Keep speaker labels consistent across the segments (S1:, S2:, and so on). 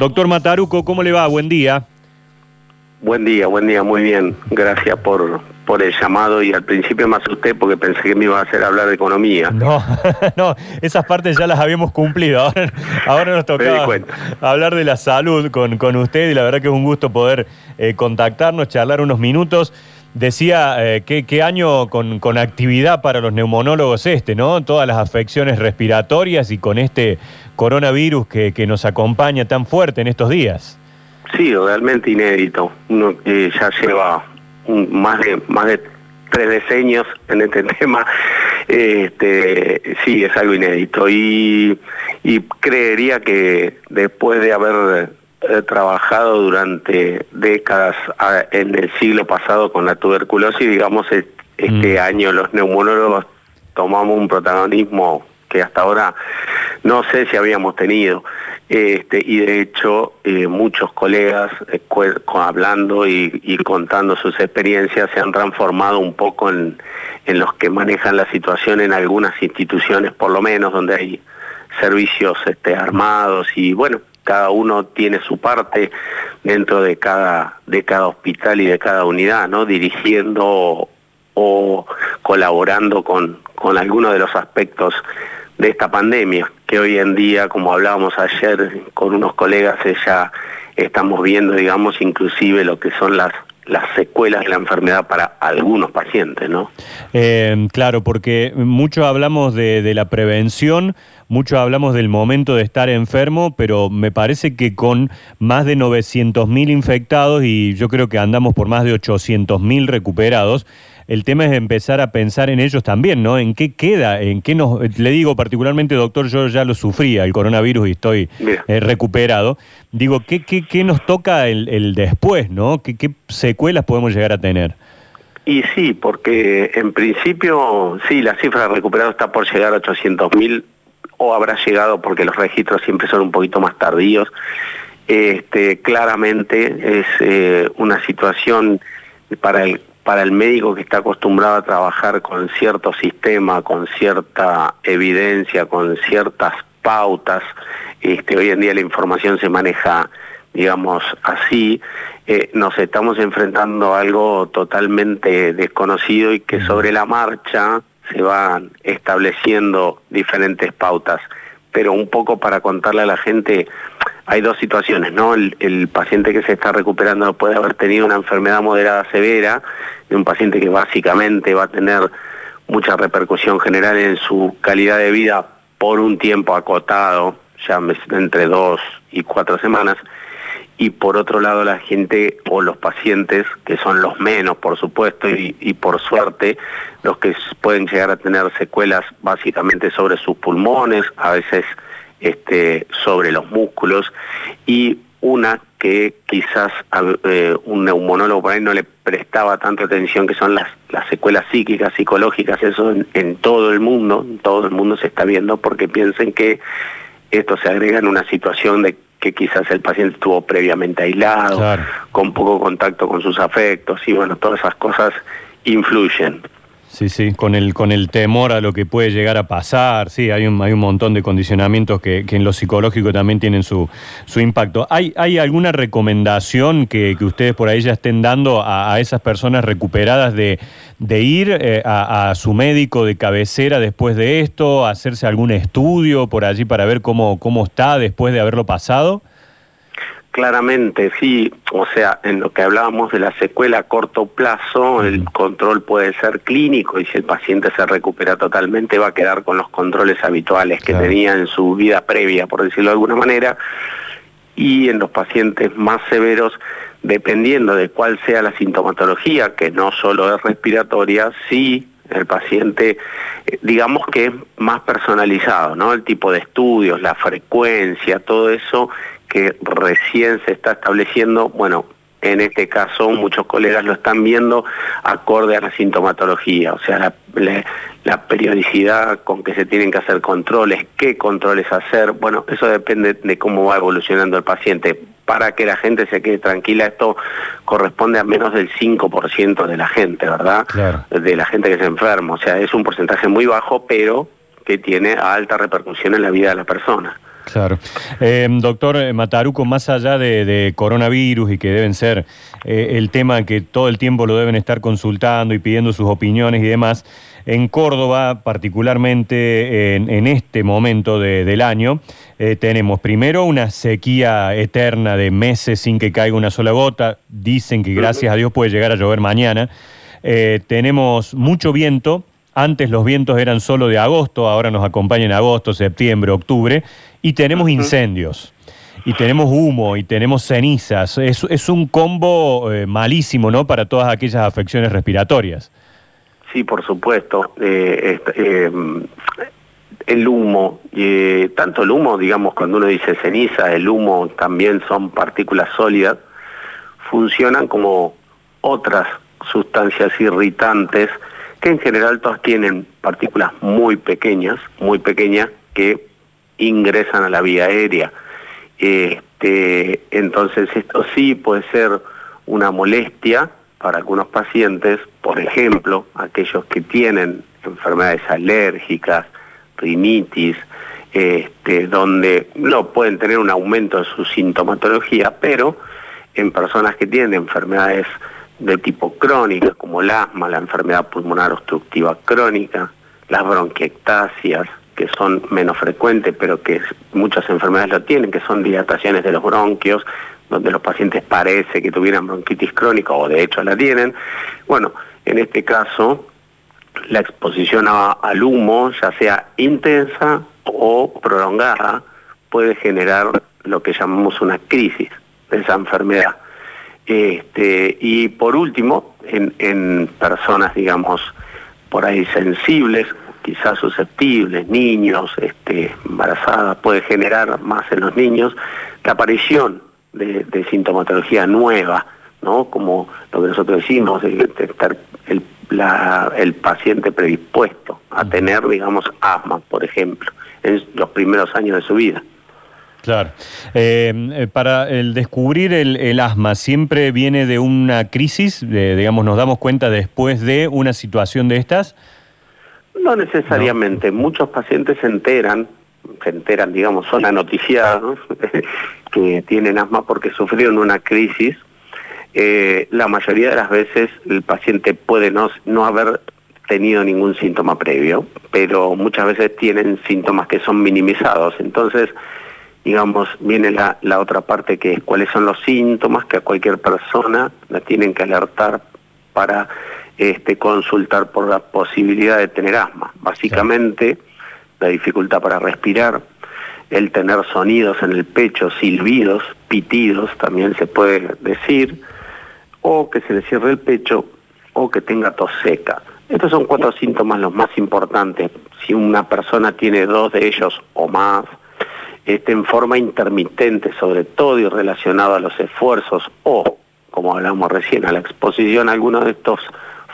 S1: Doctor Mataruco, ¿cómo le va? Buen día.
S2: Buen día, buen día, muy bien. Gracias por, por el llamado y al principio me asusté porque pensé que me iba a hacer hablar de economía.
S1: No, no, esas partes ya las habíamos cumplido. Ahora, ahora nos tocaba hablar de la salud con, con usted y la verdad que es un gusto poder eh, contactarnos, charlar unos minutos. Decía eh, qué año con, con, actividad para los neumonólogos este, ¿no? Todas las afecciones respiratorias y con este coronavirus que, que nos acompaña tan fuerte en estos días.
S2: Sí, realmente inédito. Uno que ya lleva más de más de tres decenios en este tema, este, sí, es algo inédito. Y, y creería que después de haber He trabajado durante décadas en el siglo pasado con la tuberculosis, digamos, este mm. año los neumonólogos tomamos un protagonismo que hasta ahora no sé si habíamos tenido. Este, y de hecho, eh, muchos colegas eh, hablando y, contando sus experiencias se han transformado un poco en, en los que manejan la situación en algunas instituciones, por lo menos, donde hay servicios este, armados y bueno, cada uno tiene su parte dentro de cada, de cada hospital y de cada unidad, ¿no? Dirigiendo o, colaborando con, con algunos de los aspectos de esta pandemia, que hoy en día, como hablábamos ayer con unos colegas, ya estamos viendo, digamos, inclusive lo que son las las secuelas de la enfermedad para algunos pacientes, ¿no?
S1: Eh, claro, porque mucho hablamos de, de, la prevención, mucho hablamos del momento de estar enfermo, pero me parece que con más de 900.000 infectados y yo creo que andamos por más de 800.000 recuperados, el tema es empezar a pensar en ellos también, ¿no? ¿En qué queda? ¿En qué nos.? Le digo particularmente, doctor, yo ya lo sufría, el coronavirus, y estoy eh, recuperado. Digo, ¿qué, qué, qué nos toca el, después, ¿no? ¿Qué, ¿Qué secuelas podemos llegar a tener?
S2: Y sí, porque en principio, sí, la cifra de recuperados está por llegar a 800.000 o habrá llegado porque los registros siempre son un poquito más tardíos. Este, claramente es eh, una situación para el para el médico que está acostumbrado a trabajar con cierto sistema, con cierta evidencia, con ciertas pautas, este, hoy en día la información se maneja, digamos, así, eh, nos estamos enfrentando a algo totalmente desconocido y que sobre la marcha se van estableciendo diferentes pautas. Pero un poco para contarle a la gente, hay dos situaciones, ¿no? El, paciente que se está recuperando puede haber tenido una enfermedad moderada severa, y un paciente que básicamente va a tener mucha repercusión general en su calidad de vida por un tiempo acotado, ya entre dos y cuatro semanas, y por otro lado la gente o los pacientes, que son los menos por supuesto y, por suerte, los que pueden llegar a tener secuelas básicamente sobre sus pulmones, a veces este, sobre los músculos y una que quizás eh, un neumonólogo por ahí no le prestaba tanta atención, que son las, las secuelas psíquicas, psicológicas, eso en, todo el mundo, en todo el mundo se está viendo porque piensen que esto se agrega en una situación de que quizás el paciente estuvo previamente aislado, con poco contacto con sus afectos y bueno, todas esas cosas influyen.
S1: Sí, sí, con el, con el temor a lo que puede llegar a pasar, sí, hay un, hay un montón de condicionamientos que, en lo psicológico también tienen su, su impacto. ¿Hay, ¿Hay alguna recomendación que, ustedes por ahí ya estén dando a, esas personas recuperadas de, de ir eh, a, a, su médico de cabecera después de esto, hacerse algún estudio por allí para ver cómo, cómo está después de haberlo pasado?
S2: Claramente, sí, o sea, en lo que hablábamos de la secuela a corto plazo, el control puede ser clínico y si el paciente se recupera totalmente va a quedar con los controles habituales que tenía en su vida previa, por decirlo de alguna manera, y en los pacientes más severos, dependiendo de cuál sea la sintomatología, que no solo es respiratoria, sí el paciente, eh, digamos que es más personalizado, ¿no? El tipo de estudios, la frecuencia, todo eso que recién se está estableciendo, bueno, en este caso muchos colegas lo están viendo acorde a la sintomatología, o sea, la, la, periodicidad con que se tienen que hacer controles, qué controles hacer, bueno, eso depende de cómo va evolucionando el paciente. Para que la gente se quede tranquila, esto corresponde a menos del 5% de la gente, ¿verdad? De la gente que se enferma, o sea, es un porcentaje muy bajo, pero que tiene alta repercusión en la vida de la persona.
S1: Claro. Eh, doctor Mataruco, más allá de, coronavirus y que deben ser eh, el tema que todo el tiempo lo deben estar consultando y pidiendo sus opiniones y demás, en Córdoba, particularmente en, este momento del año, eh, tenemos primero una sequía eterna de meses sin que caiga una sola gota. Dicen que gracias a Dios puede llegar a llover mañana. tenemos mucho viento antes los vientos eran solo de agosto, ahora nos acompañan agosto, septiembre, octubre, y tenemos incendios, y tenemos humo, y tenemos cenizas. Es, un combo eh, malísimo, ¿no?, para todas aquellas afecciones respiratorias.
S2: Sí, por supuesto. Eh, eh, el humo, tanto el humo, digamos, cuando uno dice ceniza, el humo también son partículas sólidas, funcionan como otras sustancias irritantes que en general todas tienen partículas muy pequeñas, muy pequeñas, que ingresan a la vía aérea. Este, entonces esto sí puede ser una molestia para algunos pacientes, por ejemplo, aquellos que tienen enfermedades alérgicas, rinitis, este, donde no pueden tener un aumento de su sintomatología, pero en personas que tienen enfermedades de tipo crónica, como el asma, la enfermedad pulmonar obstructiva crónica, las bronquiectasias, que son menos frecuentes, pero que muchas enfermedades lo tienen, que son dilataciones de los bronquios, donde los pacientes parece que tuvieran bronquitis crónica o de hecho la tienen. Bueno, en este caso, la exposición al humo, ya sea intensa o prolongada, puede generar lo que llamamos una crisis de esa enfermedad. Este, y por último, en, personas, digamos, por ahí sensibles, quizás susceptibles, niños, este, embarazadas, puede generar más en los niños la aparición de, sintomatología nueva, ¿no? Como lo que nosotros decimos, de, estar el, el paciente predispuesto a tener, digamos, asma, por ejemplo, en los primeros años de su vida.
S1: Claro. Eh, eh, para el descubrir el, asma, ¿siempre viene de una crisis? digamos, ¿nos damos cuenta después de una situación de estas?
S2: No necesariamente. Muchos pacientes se enteran, se enteran, digamos, son anoticiados que tienen asma porque sufrieron una crisis. Eh, la mayoría de las veces el paciente puede no, no haber tenido ningún síntoma previo, pero muchas veces tienen síntomas que son minimizados. Entonces, digamos, viene la, la otra parte que es cuáles son los síntomas que a cualquier persona la tienen que alertar para este, consultar por la posibilidad de tener asma. Básicamente, la dificultad para respirar, el tener sonidos en el pecho, silbidos, pitidos, también se puede decir, o que se le cierre el pecho, o que tenga tos seca. Estos son cuatro síntomas los más importantes. Si una persona tiene dos de ellos o más, este, en forma intermitente sobre todo y relacionado a los esfuerzos o, como hablamos recién, a la exposición a algunos de estos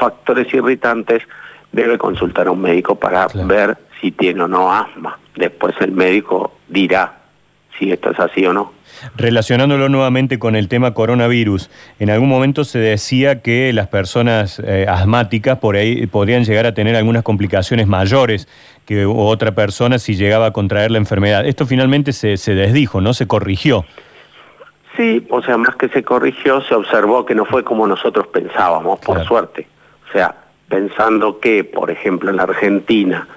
S2: factores irritantes, debe consultar a un médico para ver si tiene o no asma. Después el médico dirá si esto es así o no.
S1: Relacionándolo nuevamente con el tema coronavirus, en algún momento se decía que las personas eh, asmáticas por ahí podrían llegar a tener algunas complicaciones mayores que otra persona si llegaba a contraer la enfermedad. Esto finalmente se, se desdijo, ¿no? Se corrigió.
S2: Sí, o sea, más que se corrigió, se observó que no fue como nosotros pensábamos, por suerte. O sea, pensando que, por ejemplo, en la Argentina,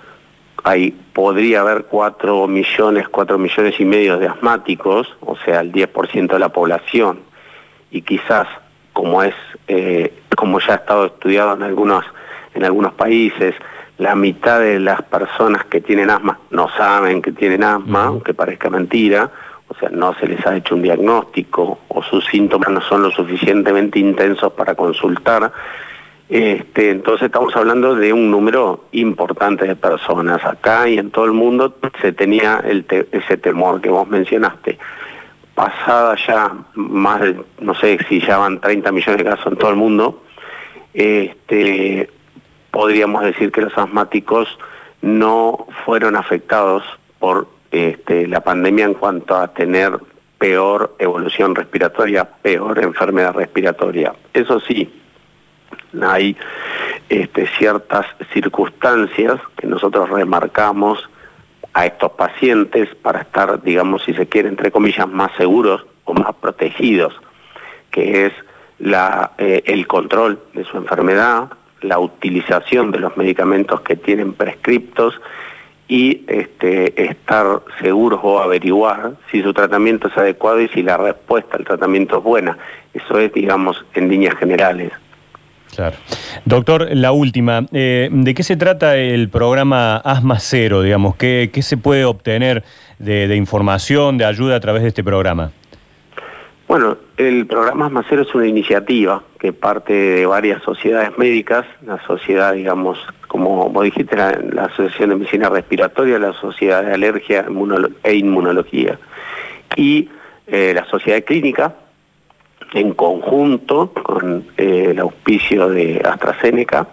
S2: hay, podría haber 4 millones, 4 millones y medio de asmáticos, o sea, el 10% de la población, y quizás, como es, eh, como ya ha estado estudiado en algunos, en algunos países, la mitad de las personas que tienen asma no saben que tienen asma, aunque parezca mentira, o sea, no se les ha hecho un diagnóstico o sus síntomas no son lo suficientemente intensos para consultar este, entonces estamos hablando de un número importante de personas acá y en todo el mundo se tenía ese temor que vos mencionaste. Pasada ya más de, no sé si ya van 30 millones de casos en todo el mundo, este, podríamos decir que los asmáticos no fueron afectados por este, la pandemia en cuanto a tener peor evolución respiratoria, peor enfermedad respiratoria. Eso sí, hay este, ciertas circunstancias que nosotros remarcamos a estos pacientes para estar, digamos, si se quiere, entre comillas, más seguros o más protegidos, que es eh, el control de su enfermedad, la utilización de los medicamentos que tienen prescriptos y este, estar seguros o averiguar si su tratamiento es adecuado y si la respuesta al tratamiento es buena. Eso es, digamos, en líneas generales.
S1: Claro. Doctor, la última. Eh, ¿De qué se trata el programa Asma Cero, digamos? ¿Qué, qué se puede obtener de, información, de ayuda a través de este programa?
S2: Bueno, el programa Asma Cero es una iniciativa que parte de varias sociedades médicas, la sociedad, digamos, como dijiste, la, la Asociación de Medicina Respiratoria, la Sociedad de Alergia e Inmunología y eh, la Sociedad Clínica, en conjunto con eh, el auspicio de AstraZeneca,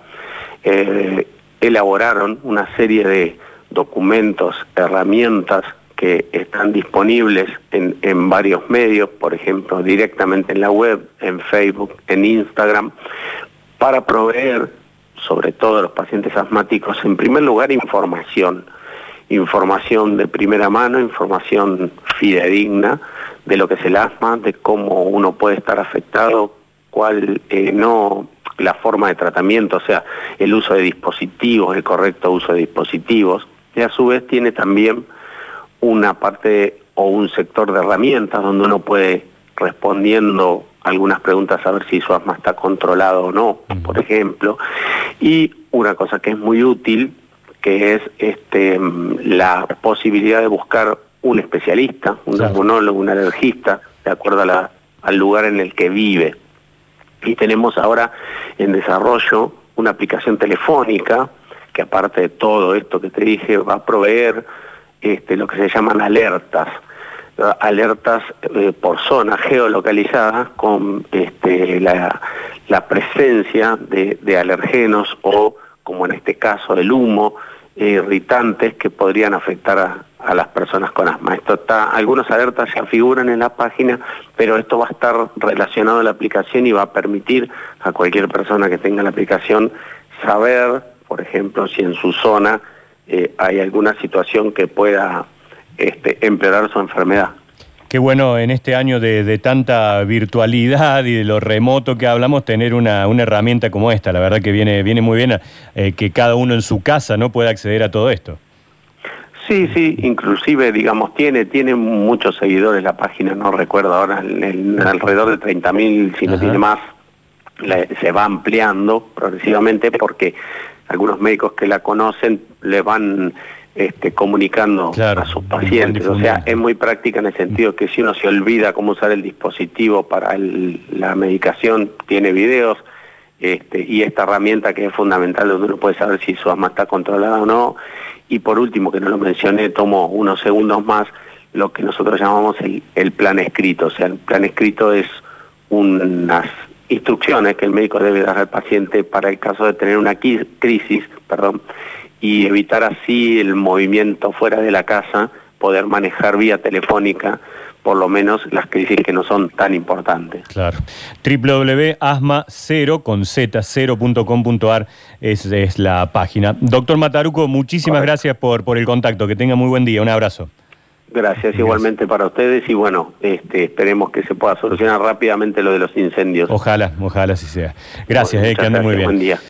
S2: eh, elaboraron una serie de documentos, herramientas que están disponibles en, en, varios medios, por ejemplo, directamente en la web, en Facebook, en Instagram, para proveer, sobre todo a los pacientes asmáticos, en primer lugar, información, información de primera mano, información fidedigna, de lo que es el asma, de cómo uno puede estar afectado, cuál eh, no la forma de tratamiento, o sea, el uso de dispositivos, el correcto uso de dispositivos, y a su vez tiene también una parte o un sector de herramientas donde uno puede respondiendo algunas preguntas a ver si su asma está controlado o no, por ejemplo, y una cosa que es muy útil, que es este, la posibilidad de buscar un especialista, un claro. un alergista, de acuerdo a la, al lugar en el que vive. Y tenemos ahora en desarrollo una aplicación telefónica que aparte de todo esto que te dije va a proveer este, lo que se llaman alertas, alertas eh, por zona geolocalizadas con este, la, la presencia de, de alergenos o, como en este caso, el humo, irritantes que podrían afectar a, a, las personas con asma. Esto está, algunos alertas ya figuran en la página, pero esto va a estar relacionado a la aplicación y va a permitir a cualquier persona que tenga la aplicación saber, por ejemplo, si en su zona eh, hay alguna situación que pueda este, empeorar su enfermedad.
S1: Qué bueno en este año de, tanta virtualidad y de lo remoto que hablamos, tener una, una herramienta como esta. La verdad que viene, viene muy bien eh, que cada uno en su casa no pueda acceder a todo esto.
S2: Sí, sí, inclusive, digamos, tiene, tiene muchos seguidores la página, no recuerdo ahora, en, en alrededor de 30.000, si no tiene más, la, se va ampliando progresivamente porque algunos médicos que la conocen le van este, comunicando claro, a sus pacientes. O sea, es muy práctica en el sentido que si uno se olvida cómo usar el dispositivo para el, la medicación, tiene videos, este, y esta herramienta que es fundamental donde uno puede saber si su asma está controlada o no. Y por último, que no lo mencioné, tomo unos segundos más, lo que nosotros llamamos el, el plan escrito. O sea, el plan escrito es unas instrucciones que el médico debe dar al paciente para el caso de tener una crisis, perdón, y evitar así el movimiento fuera de la casa, poder manejar vía telefónica por lo menos las crisis que no son tan importantes.
S1: Claro. www.asma0 con z0.com.ar es, es la página. Doctor Mataruco, muchísimas Correcto. gracias por, por el contacto. Que tenga muy buen día. Un abrazo.
S2: Gracias, Gracias, igualmente para ustedes y bueno, este, esperemos que se pueda solucionar rápidamente lo de los incendios.
S1: Ojalá, ojalá así sea. Gracias, bueno, eh, que ande muy bien. Buen día.